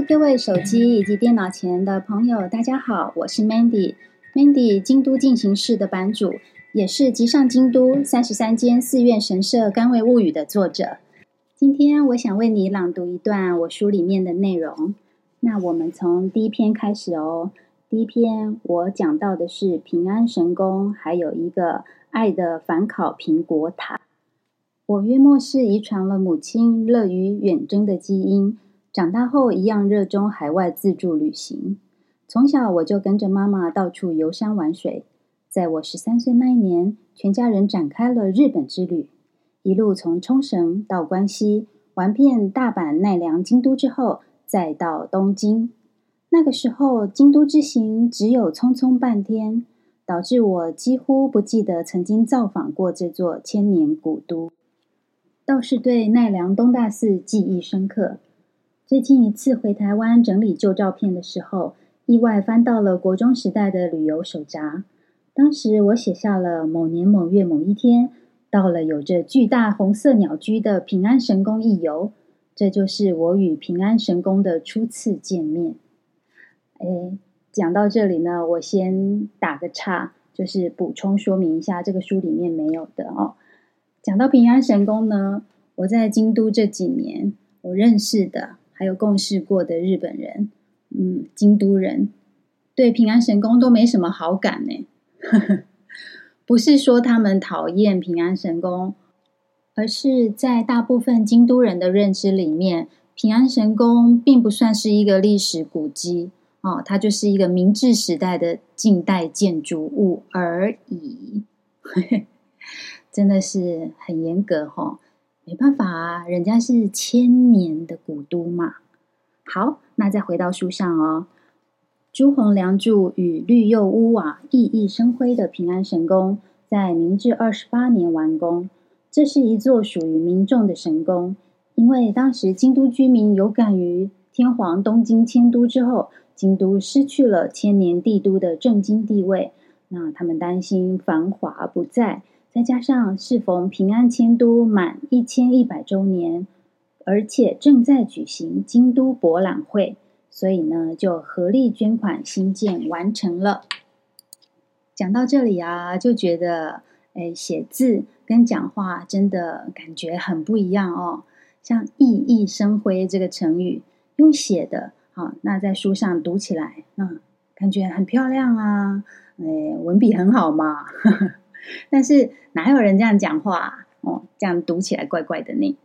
各位手机以及电脑前的朋友，大家好，我是 Mandy。Mandy 京都进行式的版主，也是集上京都三十三间寺院神社甘味物语的作者。今天我想为你朗读一段我书里面的内容。那我们从第一篇开始哦。第一篇我讲到的是平安神宫，还有一个爱的反考苹果塔。我约莫是遗传了母亲乐于远征的基因。长大后一样热衷海外自助旅行，从小我就跟着妈妈到处游山玩水。在我十三岁那一年，全家人展开了日本之旅，一路从冲绳到关西，玩遍大阪、奈良、京都之后，再到东京。那个时候，京都之行只有匆匆半天，导致我几乎不记得曾经造访过这座千年古都，倒是对奈良东大寺记忆深刻。最近一次回台湾整理旧照片的时候，意外翻到了国中时代的旅游手札。当时我写下了某年某月某一天，到了有着巨大红色鸟居的平安神宫一游。这就是我与平安神宫的初次见面。哎，讲到这里呢，我先打个岔，就是补充说明一下，这个书里面没有的哦。讲到平安神宫呢，我在京都这几年，我认识的。还有共事过的日本人，嗯，京都人对平安神宫都没什么好感呢。不是说他们讨厌平安神宫，而是在大部分京都人的认知里面，平安神宫并不算是一个历史古迹哦，它就是一个明治时代的近代建筑物而已。真的是很严格哈、没办法啊，人家是千年的古都嘛。好，那再回到书上哦。朱红梁柱与绿釉屋瓦熠熠生辉的平安神宫，在明治二十八年完工。这是一座属于民众的神宫，因为当时京都居民有感于天皇东京迁都之后，京都失去了千年帝都的正经地位，那他们担心繁华不再。再加上适逢平安迁都满一千一百周年，而且正在举行京都博览会，所以呢，就合力捐款兴建完成了。讲到这里啊，就觉得，哎，写字跟讲话真的感觉很不一样哦。像“熠熠生辉”这个成语，用写的，好，那在书上读起来，嗯，感觉很漂亮啊，哎，文笔很好嘛。呵 呵但是哪有人这样讲话？哦，这样读起来怪怪的呢。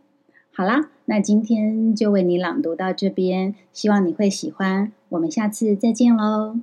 好啦，那今天就为你朗读到这边，希望你会喜欢。我们下次再见喽。